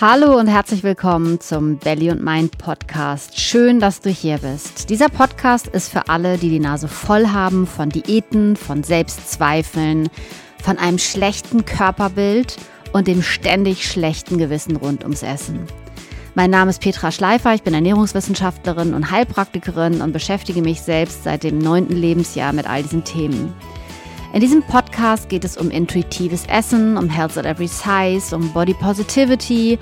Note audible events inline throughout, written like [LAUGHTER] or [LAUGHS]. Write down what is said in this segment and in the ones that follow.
Hallo und herzlich willkommen zum Belly und Mind Podcast. Schön, dass du hier bist. Dieser Podcast ist für alle, die die Nase voll haben von Diäten, von Selbstzweifeln, von einem schlechten Körperbild und dem ständig schlechten Gewissen rund ums Essen. Mein Name ist Petra Schleifer, ich bin Ernährungswissenschaftlerin und Heilpraktikerin und beschäftige mich selbst seit dem neunten Lebensjahr mit all diesen Themen. In diesem Podcast geht es um intuitives Essen, um Health at Every Size, um Body Positivity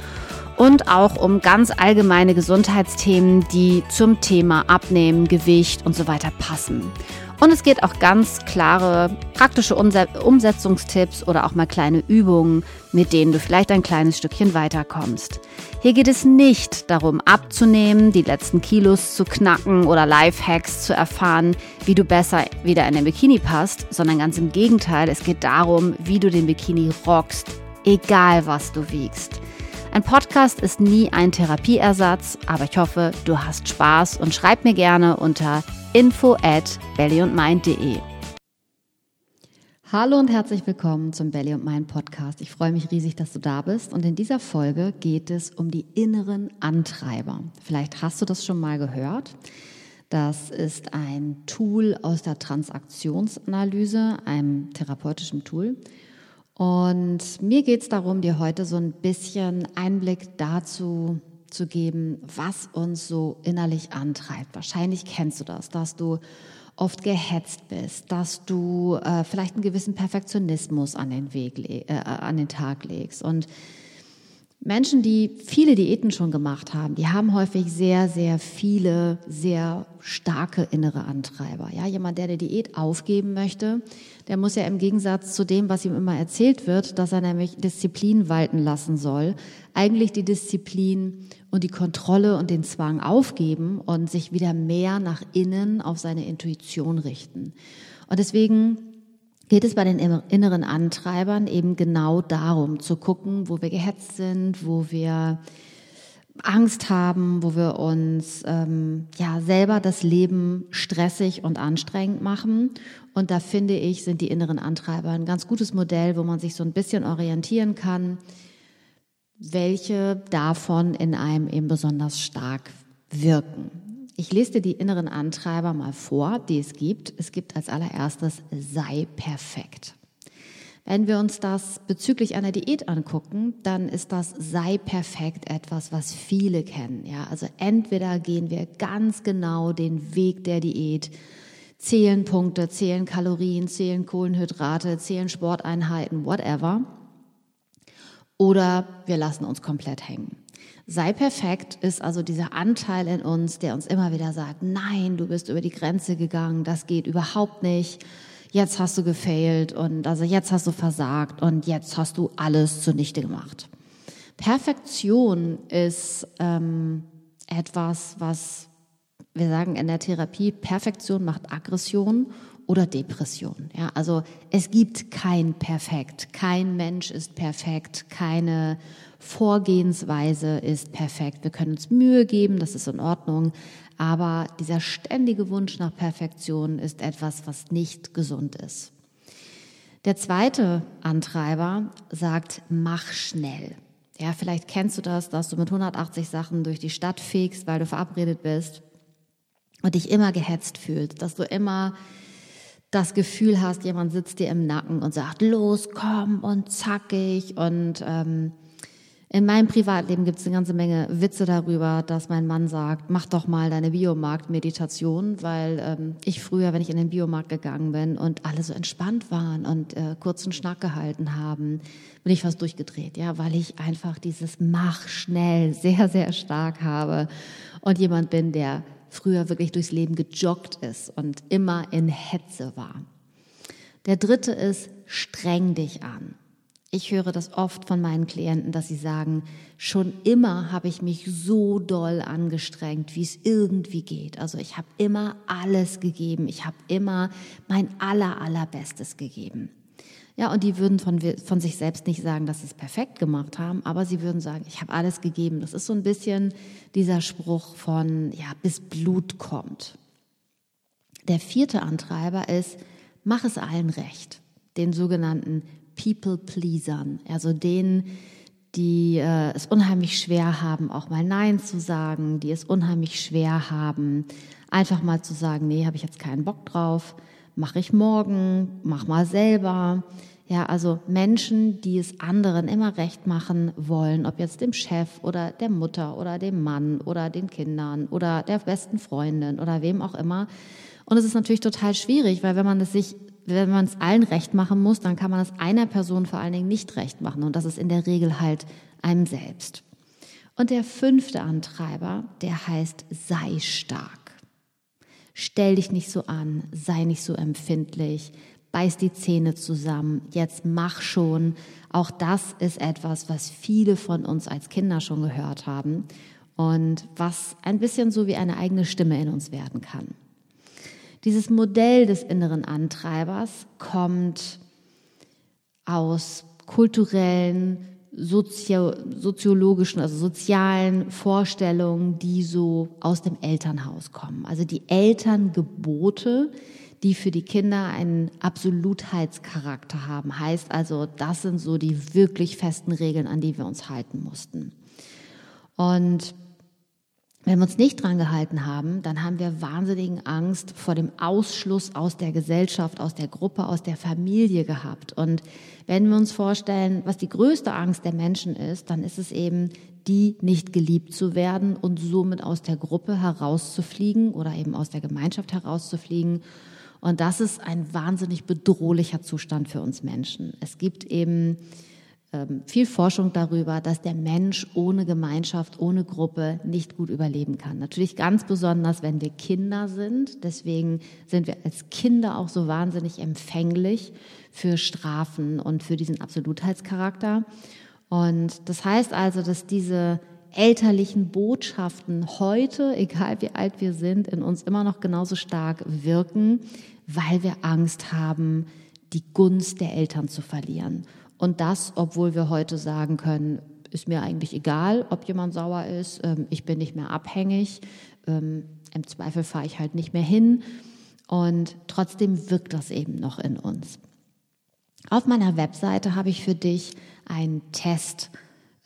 und auch um ganz allgemeine Gesundheitsthemen, die zum Thema Abnehmen, Gewicht und so weiter passen. Und es geht auch ganz klare praktische Umsetzungstipps oder auch mal kleine Übungen, mit denen du vielleicht ein kleines Stückchen weiterkommst. Hier geht es nicht darum, abzunehmen, die letzten Kilos zu knacken oder Lifehacks zu erfahren, wie du besser wieder in den Bikini passt, sondern ganz im Gegenteil, es geht darum, wie du den Bikini rockst, egal was du wiegst. Ein Podcast ist nie ein Therapieersatz, aber ich hoffe, du hast Spaß und schreib mir gerne unter info at bellyundmind.de. Hallo und herzlich willkommen zum Belly und Mind Podcast. Ich freue mich riesig, dass du da bist und in dieser Folge geht es um die inneren Antreiber. Vielleicht hast du das schon mal gehört. Das ist ein Tool aus der Transaktionsanalyse, einem therapeutischen Tool. Und mir geht es darum, dir heute so ein bisschen Einblick dazu zu geben, was uns so innerlich antreibt. Wahrscheinlich kennst du das, dass du oft gehetzt bist, dass du äh, vielleicht einen gewissen Perfektionismus an den Weg äh, an den Tag legst und Menschen, die viele Diäten schon gemacht haben, die haben häufig sehr, sehr viele, sehr starke innere Antreiber. Ja, jemand, der eine Diät aufgeben möchte, der muss ja im Gegensatz zu dem, was ihm immer erzählt wird, dass er nämlich Disziplin walten lassen soll, eigentlich die Disziplin und die Kontrolle und den Zwang aufgeben und sich wieder mehr nach innen auf seine Intuition richten. Und deswegen geht es bei den inneren Antreibern eben genau darum, zu gucken, wo wir gehetzt sind, wo wir Angst haben, wo wir uns ähm, ja selber das Leben stressig und anstrengend machen. Und da finde ich, sind die inneren Antreiber ein ganz gutes Modell, wo man sich so ein bisschen orientieren kann, welche davon in einem eben besonders stark wirken. Ich lese dir die inneren Antreiber mal vor, die es gibt. Es gibt als allererstes sei perfekt. Wenn wir uns das bezüglich einer Diät angucken, dann ist das sei perfekt etwas, was viele kennen. Ja, also entweder gehen wir ganz genau den Weg der Diät, zählen Punkte, zählen Kalorien, zählen Kohlenhydrate, zählen Sporteinheiten, whatever, oder wir lassen uns komplett hängen. Sei perfekt ist also dieser Anteil in uns, der uns immer wieder sagt, nein, du bist über die Grenze gegangen, das geht überhaupt nicht. Jetzt hast du gefailt und also jetzt hast du versagt und jetzt hast du alles zunichte gemacht. Perfektion ist ähm, etwas, was wir sagen in der Therapie, Perfektion macht Aggression oder Depression. Ja, also es gibt kein Perfekt. Kein Mensch ist perfekt. Keine Vorgehensweise ist perfekt. Wir können uns Mühe geben, das ist in Ordnung. Aber dieser ständige Wunsch nach Perfektion ist etwas, was nicht gesund ist. Der zweite Antreiber sagt, mach schnell. Ja, vielleicht kennst du das, dass du mit 180 Sachen durch die Stadt fegst, weil du verabredet bist und dich immer gehetzt fühlst, dass du immer das Gefühl hast, jemand sitzt dir im Nacken und sagt, los, komm und zackig. Und ähm, in meinem Privatleben gibt es eine ganze Menge Witze darüber, dass mein Mann sagt, mach doch mal deine Biomarkt-Meditation, weil ähm, ich früher, wenn ich in den Biomarkt gegangen bin und alle so entspannt waren und äh, kurzen Schnack gehalten haben, bin ich fast durchgedreht, ja, weil ich einfach dieses Mach schnell sehr, sehr stark habe und jemand bin, der früher wirklich durchs Leben gejoggt ist und immer in Hetze war. Der dritte ist, streng dich an. Ich höre das oft von meinen Klienten, dass sie sagen, schon immer habe ich mich so doll angestrengt, wie es irgendwie geht. Also ich habe immer alles gegeben, ich habe immer mein aller, allerbestes gegeben. Ja, und die würden von, von sich selbst nicht sagen, dass sie es perfekt gemacht haben, aber sie würden sagen, ich habe alles gegeben. Das ist so ein bisschen dieser Spruch von, ja, bis Blut kommt. Der vierte Antreiber ist, mach es allen recht. Den sogenannten People Pleasern, also denen, die äh, es unheimlich schwer haben, auch mal Nein zu sagen, die es unheimlich schwer haben, einfach mal zu sagen, nee, habe ich jetzt keinen Bock drauf, mache ich morgen, mach mal selber. Ja, also Menschen, die es anderen immer recht machen wollen, ob jetzt dem Chef oder der Mutter oder dem Mann oder den Kindern oder der besten Freundin oder wem auch immer. Und es ist natürlich total schwierig, weil wenn man es sich wenn man es allen recht machen muss, dann kann man es einer Person vor allen Dingen nicht recht machen. Und das ist in der Regel halt einem selbst. Und der fünfte Antreiber, der heißt sei stark. Stell dich nicht so an, sei nicht so empfindlich, beiß die Zähne zusammen, jetzt mach schon. Auch das ist etwas, was viele von uns als Kinder schon gehört haben und was ein bisschen so wie eine eigene Stimme in uns werden kann. Dieses Modell des inneren Antreibers kommt aus kulturellen, sozio soziologischen, also sozialen Vorstellungen, die so aus dem Elternhaus kommen. Also die Elterngebote, die für die Kinder einen Absolutheitscharakter haben. Heißt also, das sind so die wirklich festen Regeln, an die wir uns halten mussten. Und wenn wir uns nicht dran gehalten haben, dann haben wir wahnsinnigen Angst vor dem Ausschluss aus der Gesellschaft, aus der Gruppe, aus der Familie gehabt. Und wenn wir uns vorstellen, was die größte Angst der Menschen ist, dann ist es eben, die nicht geliebt zu werden und somit aus der Gruppe herauszufliegen oder eben aus der Gemeinschaft herauszufliegen. Und das ist ein wahnsinnig bedrohlicher Zustand für uns Menschen. Es gibt eben viel Forschung darüber, dass der Mensch ohne Gemeinschaft, ohne Gruppe nicht gut überleben kann. Natürlich ganz besonders, wenn wir Kinder sind. Deswegen sind wir als Kinder auch so wahnsinnig empfänglich für Strafen und für diesen Absolutheitscharakter. Und das heißt also, dass diese elterlichen Botschaften heute, [LAUGHS] egal wie alt wir sind, in uns immer noch genauso stark wirken, weil wir Angst haben, die Gunst der Eltern zu verlieren. Und das, obwohl wir heute sagen können, ist mir eigentlich egal, ob jemand sauer ist, ähm, ich bin nicht mehr abhängig, ähm, im Zweifel fahre ich halt nicht mehr hin und trotzdem wirkt das eben noch in uns. Auf meiner Webseite habe ich für dich einen Test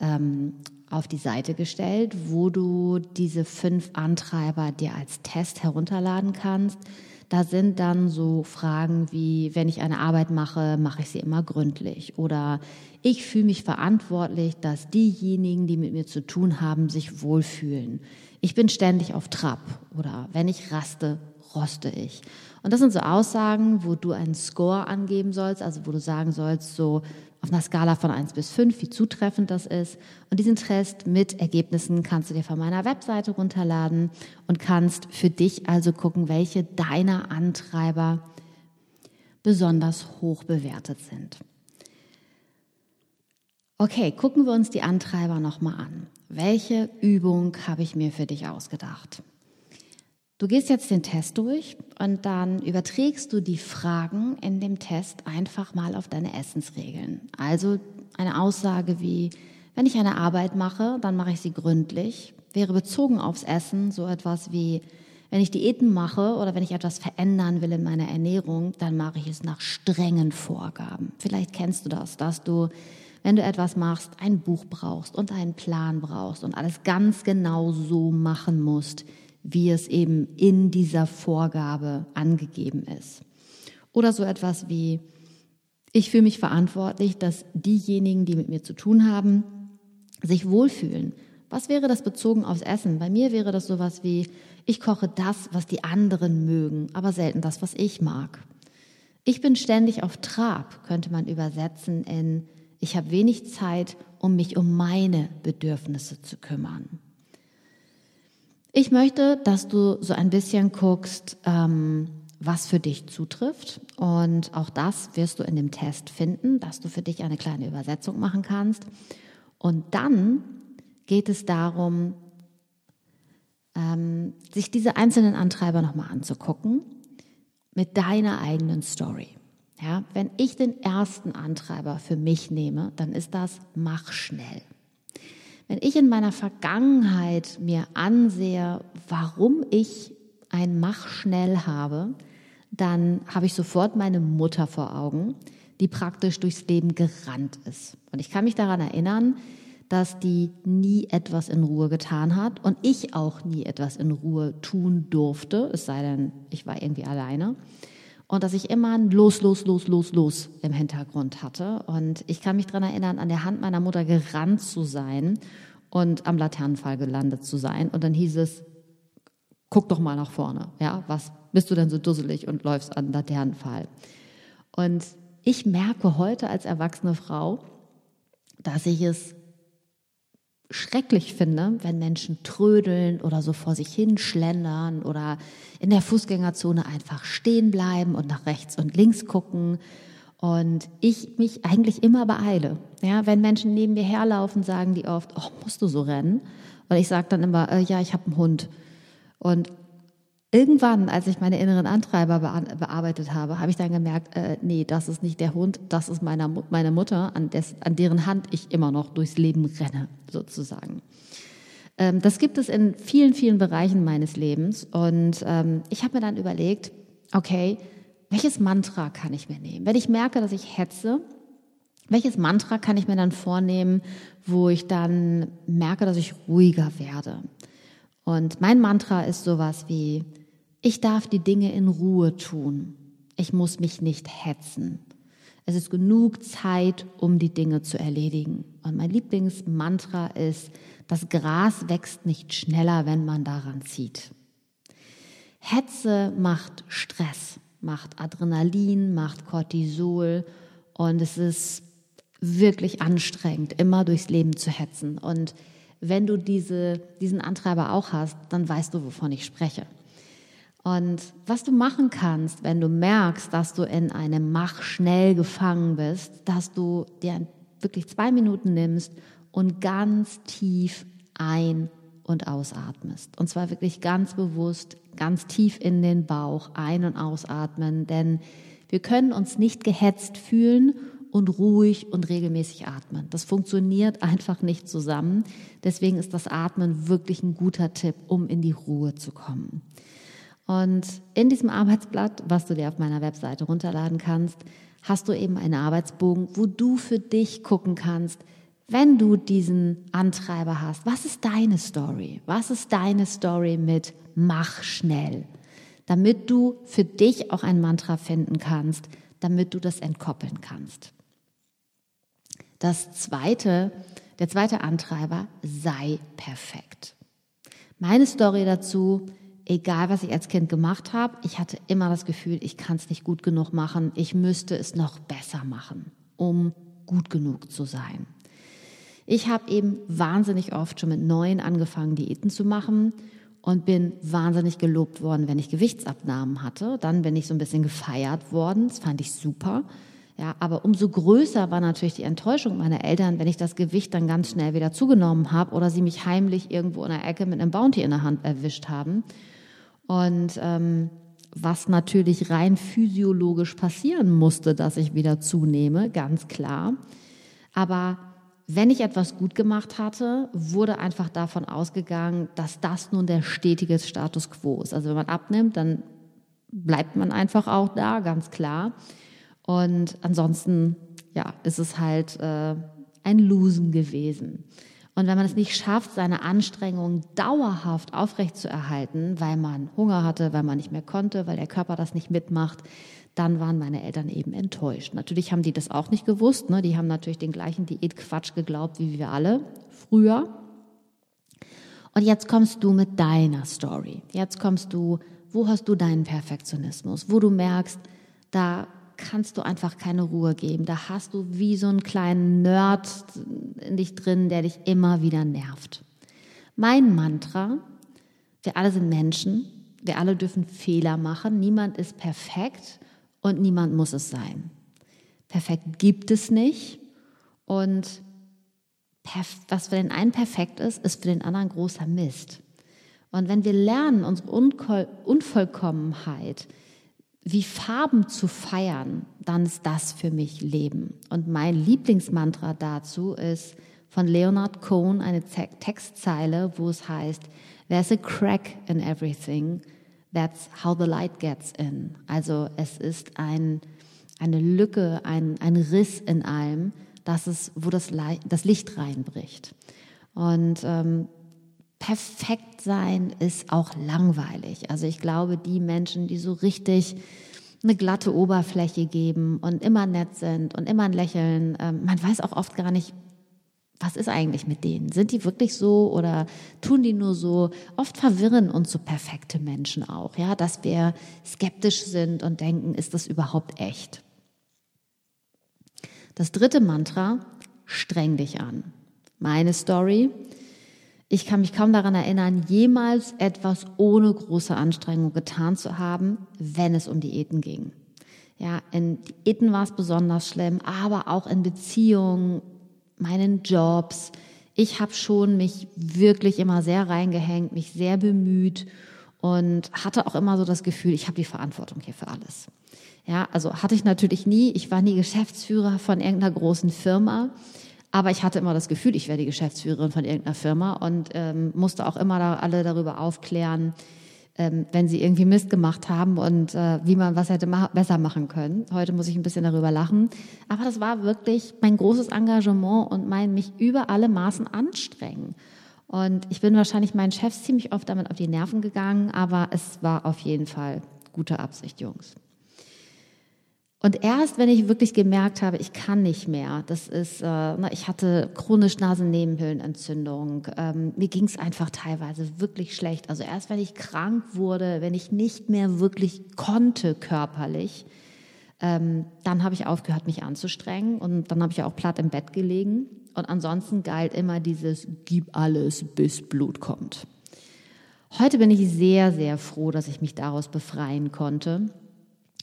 ähm, auf die Seite gestellt, wo du diese fünf Antreiber dir als Test herunterladen kannst. Da sind dann so Fragen wie, wenn ich eine Arbeit mache, mache ich sie immer gründlich. Oder ich fühle mich verantwortlich, dass diejenigen, die mit mir zu tun haben, sich wohlfühlen. Ich bin ständig auf Trab. Oder wenn ich raste, roste ich. Und das sind so Aussagen, wo du einen Score angeben sollst, also wo du sagen sollst, so auf einer Skala von 1 bis 5, wie zutreffend das ist. Und diesen Test mit Ergebnissen kannst du dir von meiner Webseite runterladen und kannst für dich also gucken, welche deiner Antreiber besonders hoch bewertet sind. Okay, gucken wir uns die Antreiber nochmal an. Welche Übung habe ich mir für dich ausgedacht? Du gehst jetzt den Test durch und dann überträgst du die Fragen in dem Test einfach mal auf deine Essensregeln. Also eine Aussage wie, wenn ich eine Arbeit mache, dann mache ich sie gründlich, wäre bezogen aufs Essen so etwas wie, wenn ich Diäten mache oder wenn ich etwas verändern will in meiner Ernährung, dann mache ich es nach strengen Vorgaben. Vielleicht kennst du das, dass du, wenn du etwas machst, ein Buch brauchst und einen Plan brauchst und alles ganz genau so machen musst, wie es eben in dieser Vorgabe angegeben ist. Oder so etwas wie, ich fühle mich verantwortlich, dass diejenigen, die mit mir zu tun haben, sich wohlfühlen. Was wäre das bezogen aufs Essen? Bei mir wäre das sowas wie, ich koche das, was die anderen mögen, aber selten das, was ich mag. Ich bin ständig auf Trab, könnte man übersetzen in, ich habe wenig Zeit, um mich um meine Bedürfnisse zu kümmern. Ich möchte, dass du so ein bisschen guckst, ähm, was für dich zutrifft. Und auch das wirst du in dem Test finden, dass du für dich eine kleine Übersetzung machen kannst. Und dann geht es darum, ähm, sich diese einzelnen Antreiber nochmal anzugucken mit deiner eigenen Story. Ja, wenn ich den ersten Antreiber für mich nehme, dann ist das mach schnell. Wenn ich in meiner Vergangenheit mir ansehe, warum ich ein Mach schnell habe, dann habe ich sofort meine Mutter vor Augen, die praktisch durchs Leben gerannt ist. Und ich kann mich daran erinnern, dass die nie etwas in Ruhe getan hat und ich auch nie etwas in Ruhe tun durfte, es sei denn, ich war irgendwie alleine. Und dass ich immer ein Los, Los, Los, Los, Los im Hintergrund hatte. Und ich kann mich daran erinnern, an der Hand meiner Mutter gerannt zu sein und am Laternenfall gelandet zu sein. Und dann hieß es, guck doch mal nach vorne. Ja, was bist du denn so dusselig und läufst an Laternenfall? Und ich merke heute als erwachsene Frau, dass ich es schrecklich finde, wenn Menschen trödeln oder so vor sich hin schlendern oder in der Fußgängerzone einfach stehen bleiben und nach rechts und links gucken. Und ich mich eigentlich immer beeile. Ja, wenn Menschen neben mir herlaufen, sagen die oft, oh, musst du so rennen? Und ich sage dann immer, äh, ja, ich habe einen Hund. Und irgendwann, als ich meine inneren Antreiber bearbeitet habe, habe ich dann gemerkt, äh, nee, das ist nicht der Hund, das ist meine, meine Mutter, an, des, an deren Hand ich immer noch durchs Leben renne, sozusagen. Ähm, das gibt es in vielen, vielen Bereichen meines Lebens. Und ähm, ich habe mir dann überlegt, okay, welches Mantra kann ich mir nehmen? Wenn ich merke, dass ich hetze, welches Mantra kann ich mir dann vornehmen, wo ich dann merke, dass ich ruhiger werde? Und mein Mantra ist sowas wie, ich darf die Dinge in Ruhe tun. Ich muss mich nicht hetzen. Es ist genug Zeit, um die Dinge zu erledigen. Und mein Lieblingsmantra ist, das Gras wächst nicht schneller, wenn man daran zieht. Hetze macht Stress, macht Adrenalin, macht Cortisol und es ist wirklich anstrengend, immer durchs Leben zu hetzen. Und wenn du diese, diesen Antreiber auch hast, dann weißt du, wovon ich spreche. Und was du machen kannst, wenn du merkst, dass du in einem Mach schnell gefangen bist, dass du dir wirklich zwei Minuten nimmst und ganz tief ein- und ausatmest. Und zwar wirklich ganz bewusst, ganz tief in den Bauch ein- und ausatmen, denn wir können uns nicht gehetzt fühlen und ruhig und regelmäßig atmen. Das funktioniert [LAUGHS] einfach nicht zusammen. Deswegen ist das Atmen wirklich ein guter Tipp, um in die Ruhe zu kommen. Und in diesem Arbeitsblatt, was du dir auf meiner Webseite runterladen kannst, hast du eben einen Arbeitsbogen, wo du für dich gucken kannst, wenn du diesen Antreiber hast, was ist deine Story? Was ist deine Story mit mach schnell? Damit du für dich auch ein Mantra finden kannst, damit du das entkoppeln kannst. Das zweite, der zweite Antreiber, sei perfekt. Meine Story dazu, egal was ich als Kind gemacht habe, ich hatte immer das Gefühl, ich kann es nicht gut genug machen, ich müsste es noch besser machen, um gut genug zu sein. Ich habe eben wahnsinnig oft schon mit neun angefangen, Diäten zu machen und bin wahnsinnig gelobt worden, wenn ich Gewichtsabnahmen hatte. Dann bin ich so ein bisschen gefeiert worden, das fand ich super. Ja, aber umso größer war natürlich die Enttäuschung meiner Eltern, wenn ich das Gewicht dann ganz schnell wieder zugenommen habe oder sie mich heimlich irgendwo in der Ecke mit einem Bounty in der Hand erwischt haben. Und ähm, was natürlich rein physiologisch passieren musste, dass ich wieder zunehme, ganz klar. Aber wenn ich etwas gut gemacht hatte, wurde einfach davon ausgegangen, dass das nun der stetige Status quo ist. Also wenn man abnimmt, dann bleibt man einfach auch da, ganz klar. Und ansonsten, ja, ist es halt äh, ein Losen gewesen. Und wenn man es nicht schafft, seine Anstrengungen dauerhaft aufrechtzuerhalten, weil man Hunger hatte, weil man nicht mehr konnte, weil der Körper das nicht mitmacht, dann waren meine Eltern eben enttäuscht. Natürlich haben die das auch nicht gewusst. Ne? Die haben natürlich den gleichen Diätquatsch geglaubt wie wir alle früher. Und jetzt kommst du mit deiner Story. Jetzt kommst du, wo hast du deinen Perfektionismus? Wo du merkst, da kannst du einfach keine Ruhe geben. Da hast du wie so einen kleinen Nerd in dich drin, der dich immer wieder nervt. Mein Mantra, wir alle sind Menschen, wir alle dürfen Fehler machen, niemand ist perfekt und niemand muss es sein. Perfekt gibt es nicht und was für den einen perfekt ist, ist für den anderen großer Mist. Und wenn wir lernen, unsere Unvollkommenheit wie Farben zu feiern, dann ist das für mich Leben. Und mein Lieblingsmantra dazu ist von Leonard Cohen eine Textzeile, wo es heißt, There's a crack in everything, that's how the light gets in. Also es ist ein, eine Lücke, ein, ein Riss in allem, dass es, wo das, das Licht reinbricht. Und ähm, perfekt sein ist auch langweilig. Also ich glaube, die Menschen, die so richtig eine glatte Oberfläche geben und immer nett sind und immer ein Lächeln, ähm, man weiß auch oft gar nicht, was ist eigentlich mit denen? Sind die wirklich so oder tun die nur so? Oft verwirren uns so perfekte Menschen auch, ja, dass wir skeptisch sind und denken, ist das überhaupt echt? Das dritte Mantra, streng dich an. Meine Story. Ich kann mich kaum daran erinnern, jemals etwas ohne große Anstrengung getan zu haben, wenn es um Diäten ging. Ja, in Diäten war es besonders schlimm, aber auch in Beziehungen, meinen Jobs. Ich habe schon mich wirklich immer sehr reingehängt, mich sehr bemüht und hatte auch immer so das Gefühl, ich habe die Verantwortung hier für alles. Ja, also hatte ich natürlich nie. Ich war nie Geschäftsführer von irgendeiner großen Firma. Aber ich hatte immer das Gefühl, ich wäre die Geschäftsführerin von irgendeiner Firma und ähm, musste auch immer da alle darüber aufklären, ähm, wenn sie irgendwie Mist gemacht haben und äh, wie man was hätte ma besser machen können. Heute muss ich ein bisschen darüber lachen. Aber das war wirklich mein großes Engagement und mein mich über alle Maßen anstrengen. Und ich bin wahrscheinlich meinen Chefs ziemlich oft damit auf die Nerven gegangen, aber es war auf jeden Fall gute Absicht, Jungs. Und erst, wenn ich wirklich gemerkt habe, ich kann nicht mehr, das ist, äh, ich hatte chronisch Nasennebenhöhlenentzündung, ähm, mir ging es einfach teilweise wirklich schlecht. Also erst, wenn ich krank wurde, wenn ich nicht mehr wirklich konnte körperlich, ähm, dann habe ich aufgehört, mich anzustrengen und dann habe ich auch platt im Bett gelegen. Und ansonsten galt immer dieses Gib alles, bis Blut kommt. Heute bin ich sehr, sehr froh, dass ich mich daraus befreien konnte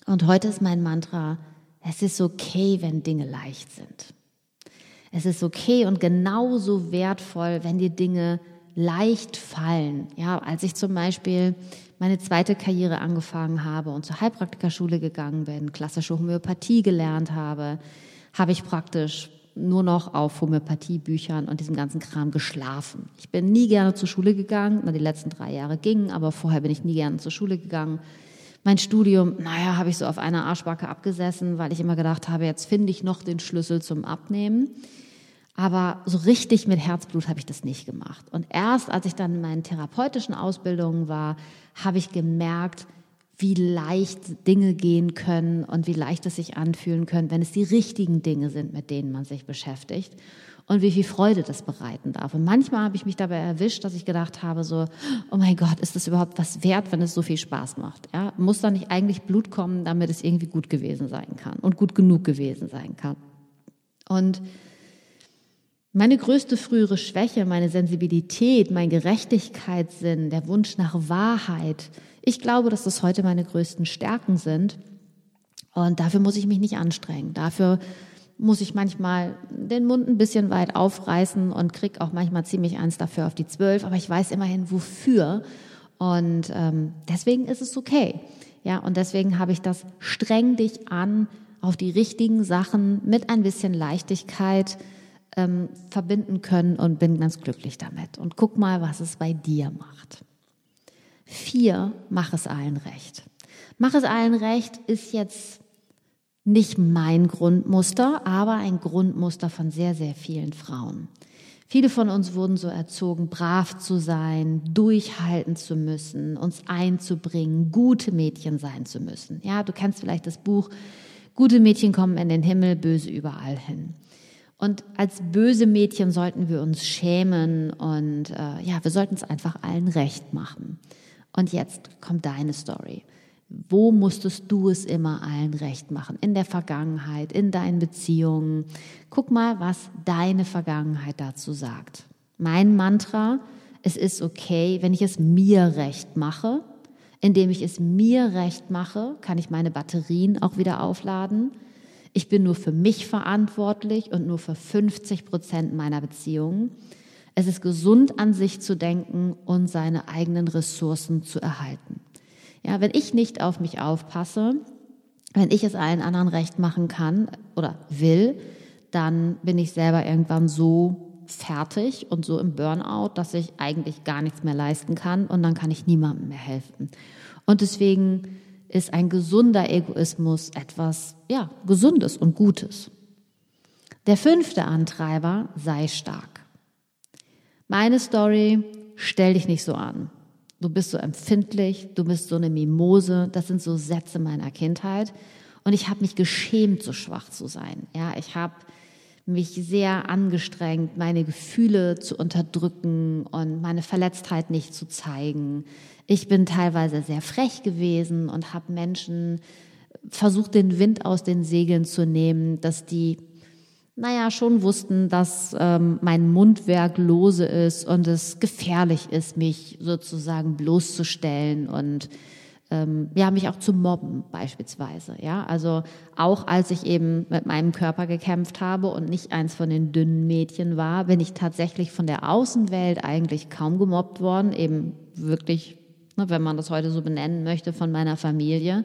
und heute ist mein Mantra, es ist okay, wenn Dinge leicht sind. Es ist okay und genauso wertvoll, wenn dir Dinge leicht fallen. Ja, als ich zum Beispiel meine zweite Karriere angefangen habe und zur Heilpraktikerschule gegangen bin, klassische Homöopathie gelernt habe, habe ich praktisch nur noch auf Homöopathiebüchern und diesem ganzen Kram geschlafen. Ich bin nie gerne zur Schule gegangen, die letzten drei Jahre gingen, aber vorher bin ich nie gerne zur Schule gegangen. Mein Studium, naja, habe ich so auf einer Arschbacke abgesessen, weil ich immer gedacht habe, jetzt finde ich noch den Schlüssel zum Abnehmen. Aber so richtig mit Herzblut habe ich das nicht gemacht. Und erst als ich dann in meinen therapeutischen Ausbildungen war, habe ich gemerkt, wie leicht Dinge gehen können und wie leicht es sich anfühlen können, wenn es die richtigen Dinge sind, mit denen man sich beschäftigt und wie viel Freude das bereiten darf. Und manchmal habe ich mich dabei erwischt, dass ich gedacht habe, so, oh mein Gott, ist das überhaupt was wert, wenn es so viel Spaß macht? Ja, muss da nicht eigentlich Blut kommen, damit es irgendwie gut gewesen sein kann und gut genug gewesen sein kann? Und meine größte frühere Schwäche, meine Sensibilität, mein Gerechtigkeitssinn, der Wunsch nach Wahrheit, ich glaube, dass das heute meine größten Stärken sind. Und dafür muss ich mich nicht anstrengen. Dafür muss ich manchmal den Mund ein bisschen weit aufreißen und krieg auch manchmal ziemlich eins dafür auf die zwölf, aber ich weiß immerhin wofür. Und ähm, deswegen ist es okay. Ja, und deswegen habe ich das streng dich an auf die richtigen Sachen mit ein bisschen Leichtigkeit ähm, verbinden können und bin ganz glücklich damit. Und guck mal, was es bei dir macht. Vier, mach es allen recht. Mach es allen recht ist jetzt nicht mein Grundmuster, aber ein Grundmuster von sehr, sehr vielen Frauen. Viele von uns wurden so erzogen, brav zu sein, durchhalten zu müssen, uns einzubringen, gute Mädchen sein zu müssen. Ja, du kennst vielleicht das Buch Gute Mädchen kommen in den Himmel, böse überall hin. Und als böse Mädchen sollten wir uns schämen und äh, ja, wir sollten es einfach allen recht machen. Und jetzt kommt deine Story. Wo musstest du es immer allen recht machen? In der Vergangenheit, in deinen Beziehungen. Guck mal, was deine Vergangenheit dazu sagt. Mein Mantra, es ist okay, wenn ich es mir recht mache. Indem ich es mir recht mache, kann ich meine Batterien auch wieder aufladen. Ich bin nur für mich verantwortlich und nur für 50 Prozent meiner Beziehungen. Es ist gesund an sich zu denken und seine eigenen Ressourcen zu erhalten. Ja, wenn ich nicht auf mich aufpasse, wenn ich es allen anderen recht machen kann oder will, dann bin ich selber irgendwann so fertig und so im Burnout, dass ich eigentlich gar nichts mehr leisten kann und dann kann ich niemandem mehr helfen. Und deswegen ist ein gesunder Egoismus etwas, ja, Gesundes und Gutes. Der fünfte Antreiber, sei stark. Meine Story, stell dich nicht so an. Du bist so empfindlich, du bist so eine Mimose. Das sind so Sätze meiner Kindheit. Und ich habe mich geschämt, so schwach zu sein. Ja, ich habe mich sehr angestrengt, meine Gefühle zu unterdrücken und meine Verletztheit nicht zu zeigen. Ich bin teilweise sehr frech gewesen und habe Menschen versucht, den Wind aus den Segeln zu nehmen, dass die, naja, schon wussten, dass ähm, mein Mundwerk lose ist und es gefährlich ist, mich sozusagen bloßzustellen und ähm, ja, mich auch zu mobben beispielsweise. Ja, also auch als ich eben mit meinem Körper gekämpft habe und nicht eins von den dünnen Mädchen war, bin ich tatsächlich von der Außenwelt eigentlich kaum gemobbt worden, eben wirklich, ne, wenn man das heute so benennen möchte, von meiner Familie.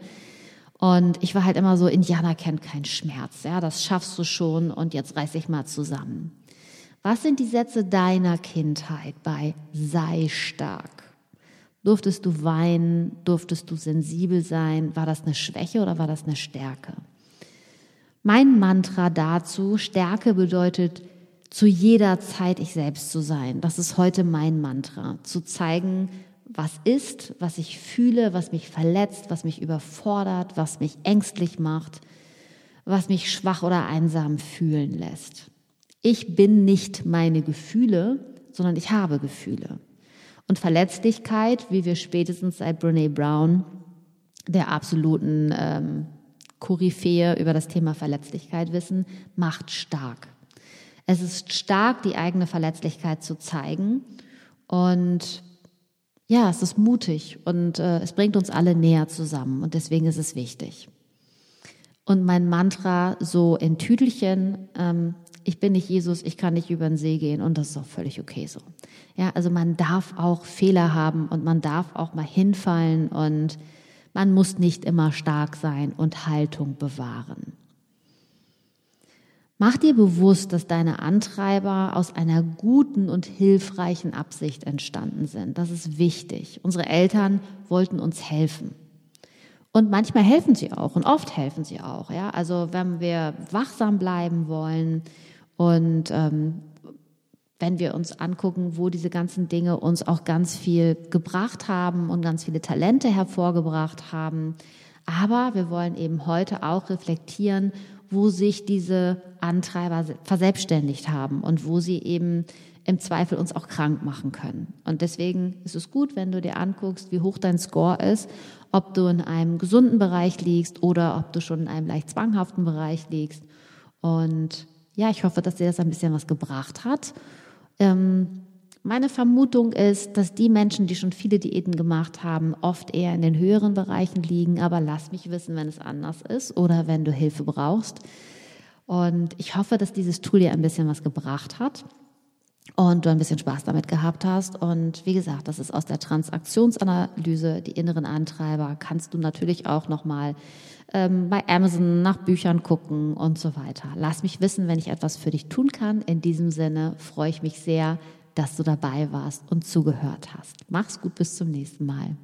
Und ich war halt immer so, Indianer kennt keinen Schmerz, ja, das schaffst du schon und jetzt reiß ich mal zusammen. Was sind die Sätze deiner Kindheit bei sei stark? Durftest du weinen? Durftest du sensibel sein? War das eine Schwäche oder war das eine Stärke? Mein Mantra dazu, Stärke bedeutet, zu jeder Zeit ich selbst zu sein. Das ist heute mein Mantra. Zu zeigen, was ist, was ich fühle, was mich verletzt, was mich überfordert, was mich ängstlich macht, was mich schwach oder einsam fühlen lässt. Ich bin nicht meine Gefühle, sondern ich habe Gefühle. Und Verletzlichkeit, wie wir spätestens seit Brene Brown, der absoluten ähm, Koryphäe über das Thema Verletzlichkeit wissen, macht stark. Es ist stark, die eigene Verletzlichkeit zu zeigen. Und ja, es ist mutig und äh, es bringt uns alle näher zusammen. Und deswegen ist es wichtig. Und mein Mantra so in Tüdelchen, ähm, ich bin nicht Jesus, ich kann nicht über den See gehen und das ist auch völlig okay so. Ja, also man darf auch Fehler haben und man darf auch mal hinfallen und man muss nicht immer stark sein und Haltung bewahren. Mach dir bewusst, dass deine Antreiber aus einer guten und hilfreichen Absicht entstanden sind. Das ist wichtig. Unsere Eltern wollten uns helfen. Und manchmal helfen sie auch und oft helfen sie auch. Ja? Also wenn wir wachsam bleiben wollen und ähm, wenn wir uns angucken, wo diese ganzen Dinge uns auch ganz viel gebracht haben und ganz viele Talente hervorgebracht haben. Aber wir wollen eben heute auch reflektieren, wo sich diese Antreiber verselbstständigt haben und wo sie eben im Zweifel uns auch krank machen können. Und deswegen ist es gut, wenn du dir anguckst, wie hoch dein Score ist, ob du in einem gesunden Bereich liegst oder ob du schon in einem leicht zwanghaften Bereich liegst. Und ja, ich hoffe, dass dir das ein bisschen was gebracht hat. Ähm, meine Vermutung ist, dass die Menschen, die schon viele Diäten gemacht haben, oft eher in den höheren Bereichen liegen. Aber lass mich wissen, wenn es anders ist oder wenn du Hilfe brauchst. Und ich hoffe, dass dieses Tool dir ein bisschen was gebracht hat und du ein bisschen Spaß damit gehabt hast. Und wie gesagt, das ist aus der Transaktionsanalyse, die inneren Antreiber, kannst du natürlich auch nochmal ähm, bei Amazon nach Büchern gucken und so weiter. Lass mich wissen, wenn ich etwas für dich tun kann. In diesem Sinne freue ich mich sehr, dass du dabei warst und zugehört hast. Mach's gut, bis zum nächsten Mal.